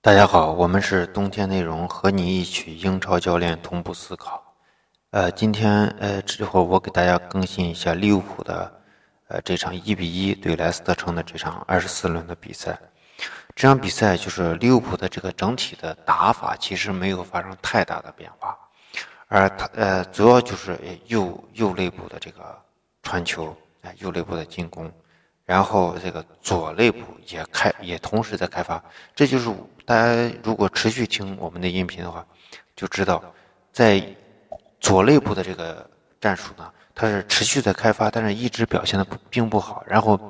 大家好，我们是冬天内容，和你一起英超教练同步思考。呃，今天呃之后我给大家更新一下利物浦的呃这场一比一对莱斯特城的这场二十四轮的比赛。这场比赛就是利物浦的这个整体的打法其实没有发生太大的变化，而他呃主要就是右右肋部的这个传球，哎右肋部的进攻。然后这个左肋部也开，也同时在开发，这就是大家如果持续听我们的音频的话，就知道，在左肋部的这个战术呢，它是持续在开发，但是一直表现的并不好，然后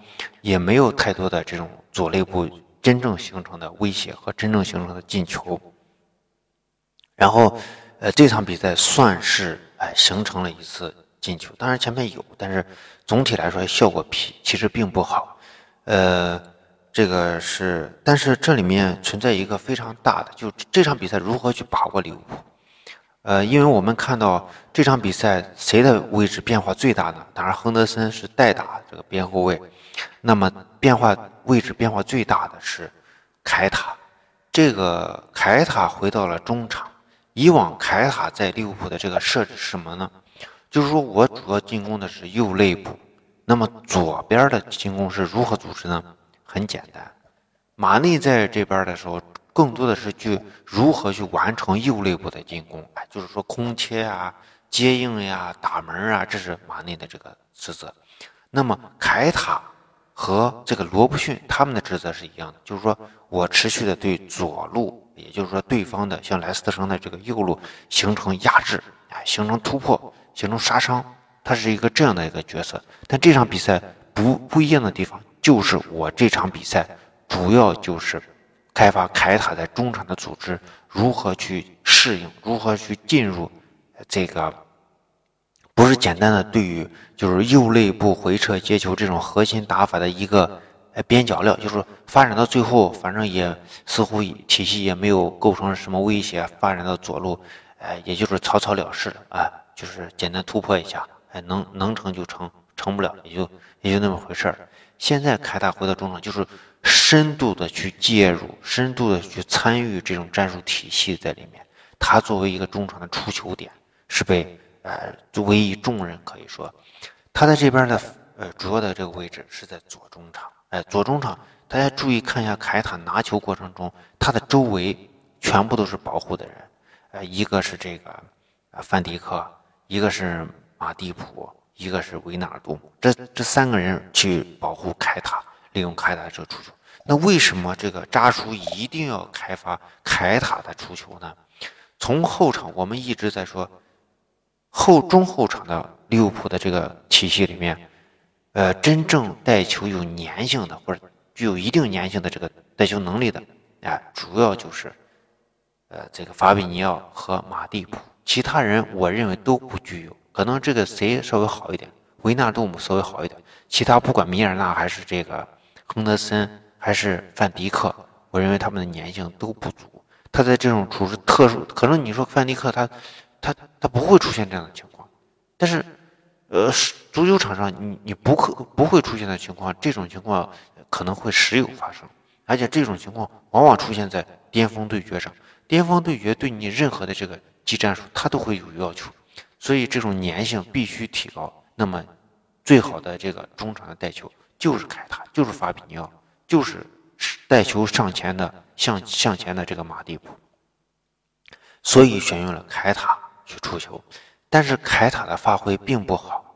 也没有太多的这种左肋部真正形成的威胁和真正形成的进球。然后，呃，这场比赛算是哎形成了一次。进球当然前面有，但是总体来说效果其其实并不好。呃，这个是，但是这里面存在一个非常大的，就这场比赛如何去把握利物浦。呃，因为我们看到这场比赛谁的位置变化最大呢？当然亨德森是代打这个边后卫，那么变化位置变化最大的是凯塔。这个凯塔回到了中场，以往凯塔在利物浦的这个设置是什么呢？就是说我主要进攻的是右肋部，那么左边的进攻是如何组织呢？很简单，马内在这边的时候，更多的是去如何去完成右肋部的进攻，哎，就是说空切啊、接应呀、打门啊，这是马内的这个职责。那么凯塔和这个罗布逊他们的职责是一样的，就是说我持续的对左路，也就是说对方的像莱斯特城的这个右路形成压制，哎，形成突破。形成杀伤，他是一个这样的一个角色。但这场比赛不不一样的地方，就是我这场比赛主要就是开发凯塔在中场的组织，如何去适应，如何去进入这个不是简单的对于就是右肋部回撤接球这种核心打法的一个边角料，就是发展到最后，反正也似乎体系也没有构成什么威胁，发展到左路，哎，也就是草草了事了啊。就是简单突破一下，哎，能能成就成，成不了也就也就那么回事儿。现在凯塔回到中场，就是深度的去介入，深度的去参与这种战术体系在里面。他作为一个中场的出球点，是被呃委以重任，可以说，他在这边的呃主要的这个位置是在左中场。哎，左中场，大家注意看一下凯塔拿球过程中，他的周围全部都是保护的人，呃，一个是这个呃范迪克。一个是马蒂普，一个是维纳尔杜姆，这这三个人去保护凯塔，利用凯塔这个出球。那为什么这个扎叔一定要开发凯塔的出球呢？从后场我们一直在说，后中后场的利物浦的这个体系里面，呃，真正带球有粘性的或者具有一定粘性的这个带球能力的，哎，主要就是，呃，这个法比尼奥和马蒂普。其他人我认为都不具有，可能这个谁稍微好一点，维纳杜姆稍微好一点，其他不管米尔纳还是这个亨德森还是范迪克，我认为他们的粘性都不足。他在这种处置特殊，可能你说范迪克他他他不会出现这样的情况，但是呃，足球场上你你不可不会出现的情况，这种情况可能会时有发生，而且这种情况往往出现在巅峰对决上，巅峰对决对你任何的这个。技战术他都会有要求，所以这种粘性必须提高。那么，最好的这个中场的带球就是凯塔，就是法比尼奥，就是带球上前的向向前的这个马蒂普。所以选用了凯塔去出球，但是凯塔的发挥并不好，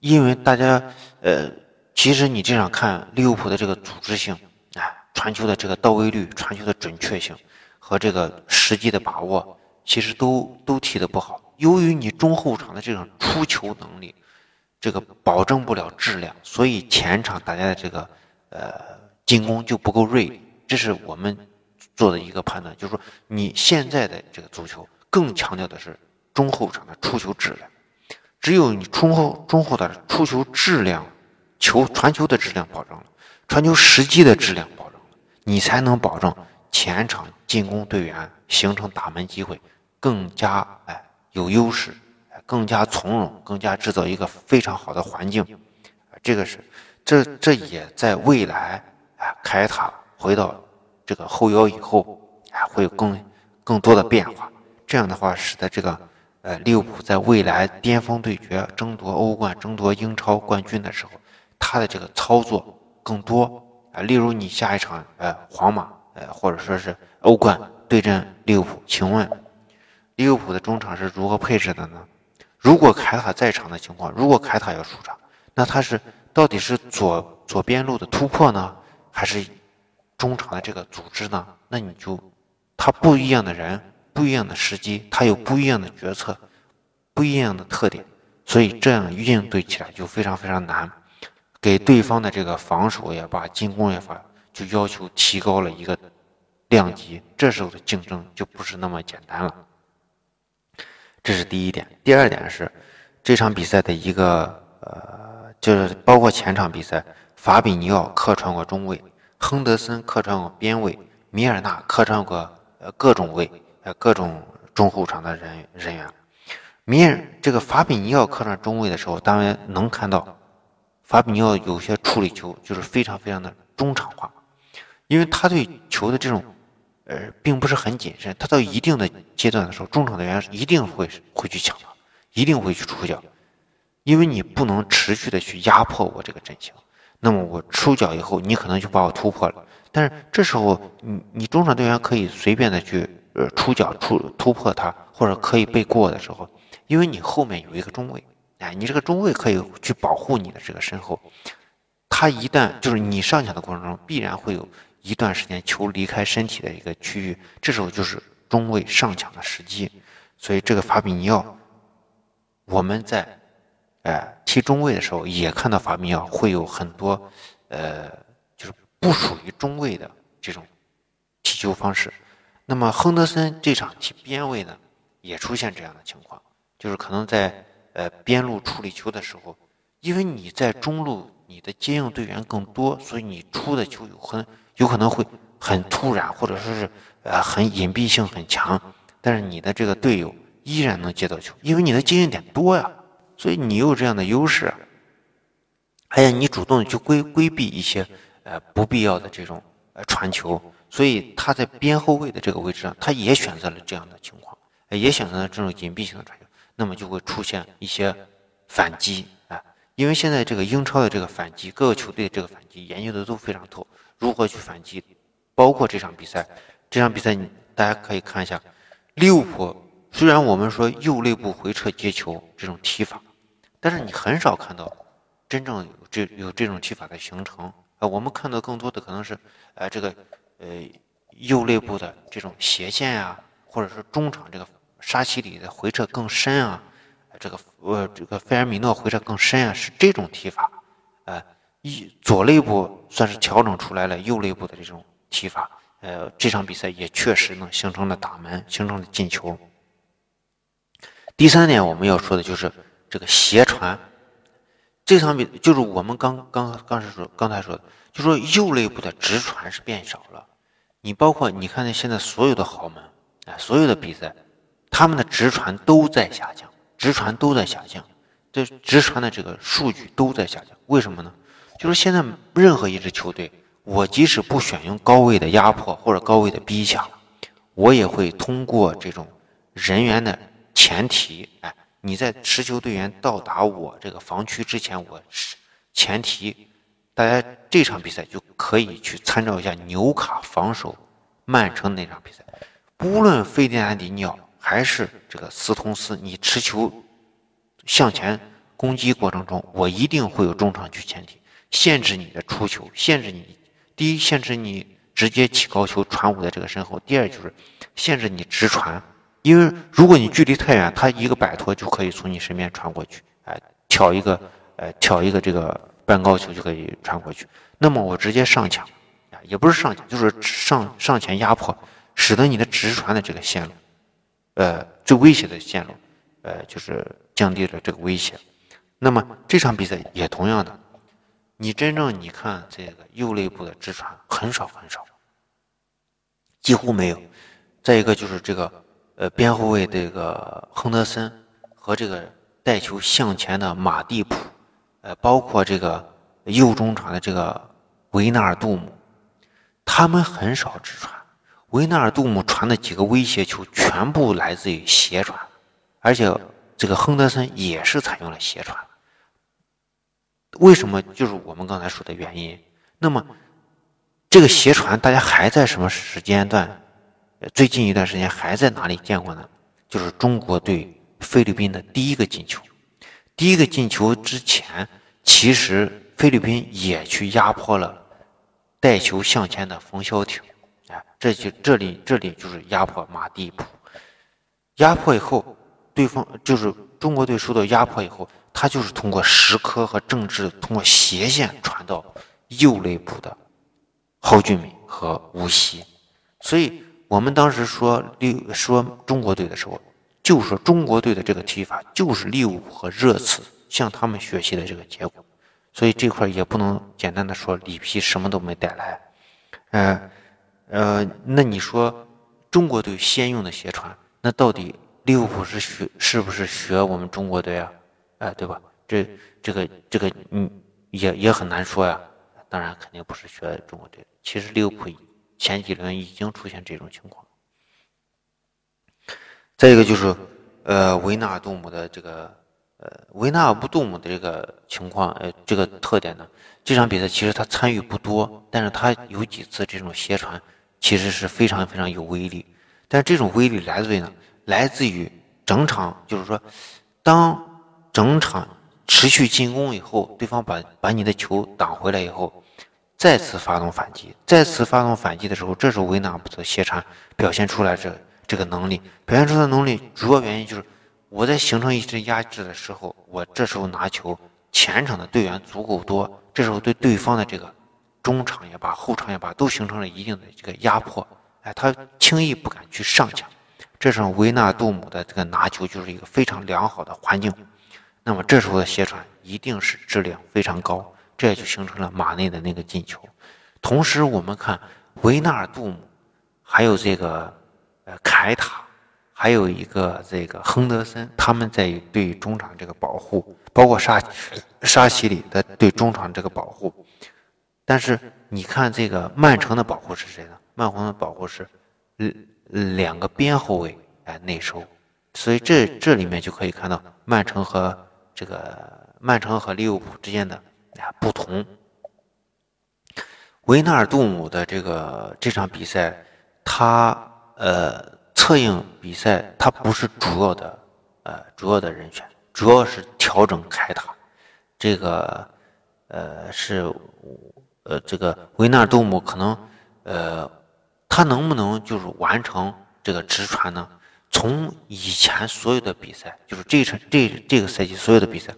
因为大家呃，其实你这样看利物浦的这个组织性，哎，传球的这个到位率、传球的准确性和这个实际的把握。其实都都踢得不好，由于你中后场的这种出球能力，这个保证不了质量，所以前场大家的这个呃进攻就不够锐利，这是我们做的一个判断，就是说你现在的这个足球更强调的是中后场的出球质量，只有你中后中后的出球质量，球传球的质量保证了，传球时机的质量保证了，你才能保证前场进攻队员形成打门机会。更加哎有优势，更加从容，更加制造一个非常好的环境，这个是，这这也在未来，哎，凯塔回到这个后腰以后，啊，会有更更多的变化。这样的话，使得这个呃利物浦在未来巅峰对决、争夺欧冠、争夺英超冠军的时候，他的这个操作更多啊。例如你下一场呃皇马呃或者说是欧冠对阵利物浦，请问利物浦的中场是如何配置的呢？如果凯塔在场的情况，如果凯塔要出场，那他是到底是左左边路的突破呢，还是中场的这个组织呢？那你就他不一样的人。不一样的时机，他有不一样的决策，不一样的特点，所以这样应对起来就非常非常难，给对方的这个防守也罢，进攻也罢，就要求提高了一个量级，这时候的竞争就不是那么简单了。这是第一点。第二点是这场比赛的一个呃，就是包括前场比赛，法比尼奥客串过中卫，亨德森客串过边卫，米尔纳客串过呃各种位。呃，各种中后场的人人员，米尔这个法比尼奥客串中卫的时候，当然能看到法比尼奥有些处理球就是非常非常的中场化，因为他对球的这种呃并不是很谨慎，他到一定的阶段的时候，中场队员一定会会去抢的，一定会去出脚，因为你不能持续的去压迫我这个阵型，那么我出脚以后，你可能就把我突破了，但是这时候你你中场队员可以随便的去。呃，出脚出突破他，或者可以被过的时候，因为你后面有一个中卫，哎，你这个中卫可以去保护你的这个身后。他一旦就是你上抢的过程中，必然会有一段时间球离开身体的一个区域，这时候就是中卫上抢的时机。所以这个法比尼奥，我们在哎踢中卫的时候，也看到法比尼奥会有很多呃，就是不属于中卫的这种踢球方式。那么亨德森这场踢边位呢，也出现这样的情况，就是可能在呃边路处理球的时候，因为你在中路你的接应队员更多，所以你出的球有很有可能会很突然，或者说是呃很隐蔽性很强，但是你的这个队友依然能接到球，因为你的经验点多呀，所以你有这样的优势，还有你主动去规规避一些呃不必要的这种呃传球。所以他在边后卫的这个位置上，他也选择了这样的情况，也选择了这种隐蔽性的传球，那么就会出现一些反击啊。因为现在这个英超的这个反击，各个球队这个反击研究的都非常透，如何去反击，包括这场比赛，这场比赛你大家可以看一下，利物浦虽然我们说右肋部回撤接球这种踢法，但是你很少看到真正有这有这种踢法的形成啊。我们看到更多的可能是，呃，这个。呃，右肋部的这种斜线啊，或者是中场这个沙奇里的回撤更深啊，这个呃这个费尔米诺回撤更深啊，是这种踢法。呃，一左肋部算是调整出来了右肋部的这种踢法。呃，这场比赛也确实能形成了打门，形成了进球。第三点我们要说的就是这个斜传。这场比就是我们刚刚刚是说刚才说的。就说右肋部的直传是变少了，你包括你看那现在所有的豪门，哎，所有的比赛，他们的直传都在下降，直传都在下降，这直传的这个数据都在下降。为什么呢？就是现在任何一支球队，我即使不选用高位的压迫或者高位的逼抢，我也会通过这种人员的前提，哎，你在持球队员到达我这个防区之前，我是前提。大家这场比赛就可以去参照一下纽卡防守曼城那场比赛，不论费迪南迪尼奥还是这个斯通斯，你持球向前攻击过程中，我一定会有中场去前提，限制你的出球，限制你第一限制你直接起高球传我的这个身后，第二就是限制你直传，因为如果你距离太远，他一个摆脱就可以从你身边传过去，哎，挑一个，呃，挑一个这个。半高球就可以传过去，那么我直接上抢，啊，也不是上抢，就是上上前压迫，使得你的直传的这个线路，呃，最危险的线路，呃，就是降低了这个危险。那么这场比赛也同样的，你真正你看这个右肋部的直传很少很少，几乎没有。再一个就是这个，呃，边后卫这个亨德森和这个带球向前的马蒂普。呃，包括这个右中场的这个维纳尔杜姆，他们很少直传，维纳尔杜姆传的几个威胁球全部来自于斜传，而且这个亨德森也是采用了斜传。为什么？就是我们刚才说的原因。那么，这个斜传大家还在什么时间段？最近一段时间还在哪里见过呢？就是中国对菲律宾的第一个进球。第一个进球之前，其实菲律宾也去压迫了带球向前的冯潇霆。哎，这就这里这里就是压迫马蒂普。压迫以后，对方就是中国队受到压迫以后。他就是通过石科和政治，通过斜线传到右肋部的蒿俊闵和吴曦，所以我们当时说六说中国队的时候，就说中国队的这个踢法就是利物浦和热刺向他们学习的这个结果，所以这块也不能简单的说里皮什么都没带来，呃呃，那你说中国队先用的斜传，那到底利物浦是学是不是学我们中国队啊？哎，对吧？这、这个、这个，嗯，也也很难说呀。当然，肯定不是学中国队。其实利物浦前几轮已经出现这种情况。再一个就是，呃，维纳尔杜姆的这个，呃，维纳尔杜姆的这个情况，呃，这个特点呢，这场比赛其实他参与不多，但是他有几次这种斜传，其实是非常非常有威力。但这种威力来自于呢，来自于整场，就是说，当。整场持续进攻以后，对方把把你的球挡回来以后，再次发动反击，再次发动反击的时候，这时候维纳姆的斜传表现出来这这个能力，表现出的能力主要原因就是我在形成一支压制的时候，我这时候拿球，前场的队员足够多，这时候对对方的这个中场也罢，后场也罢，都形成了一定的这个压迫，哎，他轻易不敢去上抢，这时候维纳杜姆的这个拿球就是一个非常良好的环境。那么这时候的斜传一定是质量非常高，这也就形成了马内的那个进球。同时，我们看维纳尔杜姆，还有这个呃凯塔，还有一个这个亨德森，他们在对中场这个保护，包括沙沙奇里的对中场这个保护。但是你看这个曼城的保护是谁呢？曼城的保护是两个边后卫来内收，所以这这里面就可以看到曼城和。这个曼城和利物浦之间的啊不同，维纳尔杜姆的这个这场比赛，他呃策应比赛，他不是主要的呃主要的人选，主要是调整凯塔，这个呃是呃这个维纳尔杜姆可能呃他能不能就是完成这个直传呢？从以前所有的比赛，就是这场这这个赛季所有的比赛，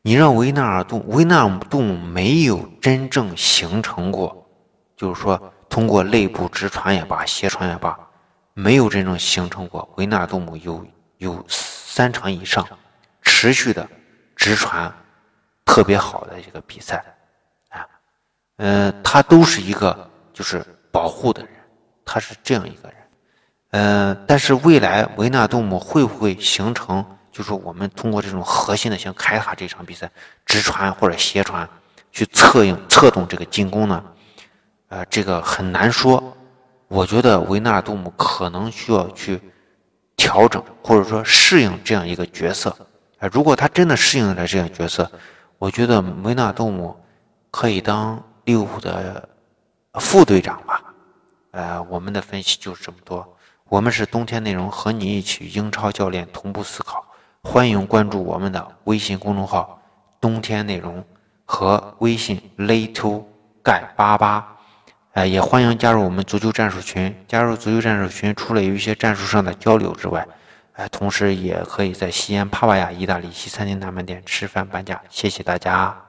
你让维纳尔杜维纳尔杜姆没有真正形成过，就是说通过内部直传也罢，斜传也罢，没有真正形成过维纳尔杜姆有有三场以上持续的直传特别好的一个比赛啊，嗯，他都是一个就是保护的人，他是这样一个人。呃，但是未来维纳杜姆会不会形成，就是我们通过这种核心的像凯塔这场比赛直传或者斜传去策应策动这个进攻呢？呃，这个很难说。我觉得维纳杜姆可能需要去调整或者说适应这样一个角色。啊，如果他真的适应了这样角色，我觉得维纳杜姆可以当利物浦的副队长吧。呃，我们的分析就是这么多。我们是冬天内容，和你一起英超教练同步思考。欢迎关注我们的微信公众号“冬天内容”和微信 “little 盖八八”。哎，也欢迎加入我们足球战术群。加入足球战术群，除了有一些战术上的交流之外，哎，同时也可以在西安帕瓦亚意大利西餐厅南门店吃饭半价。谢谢大家。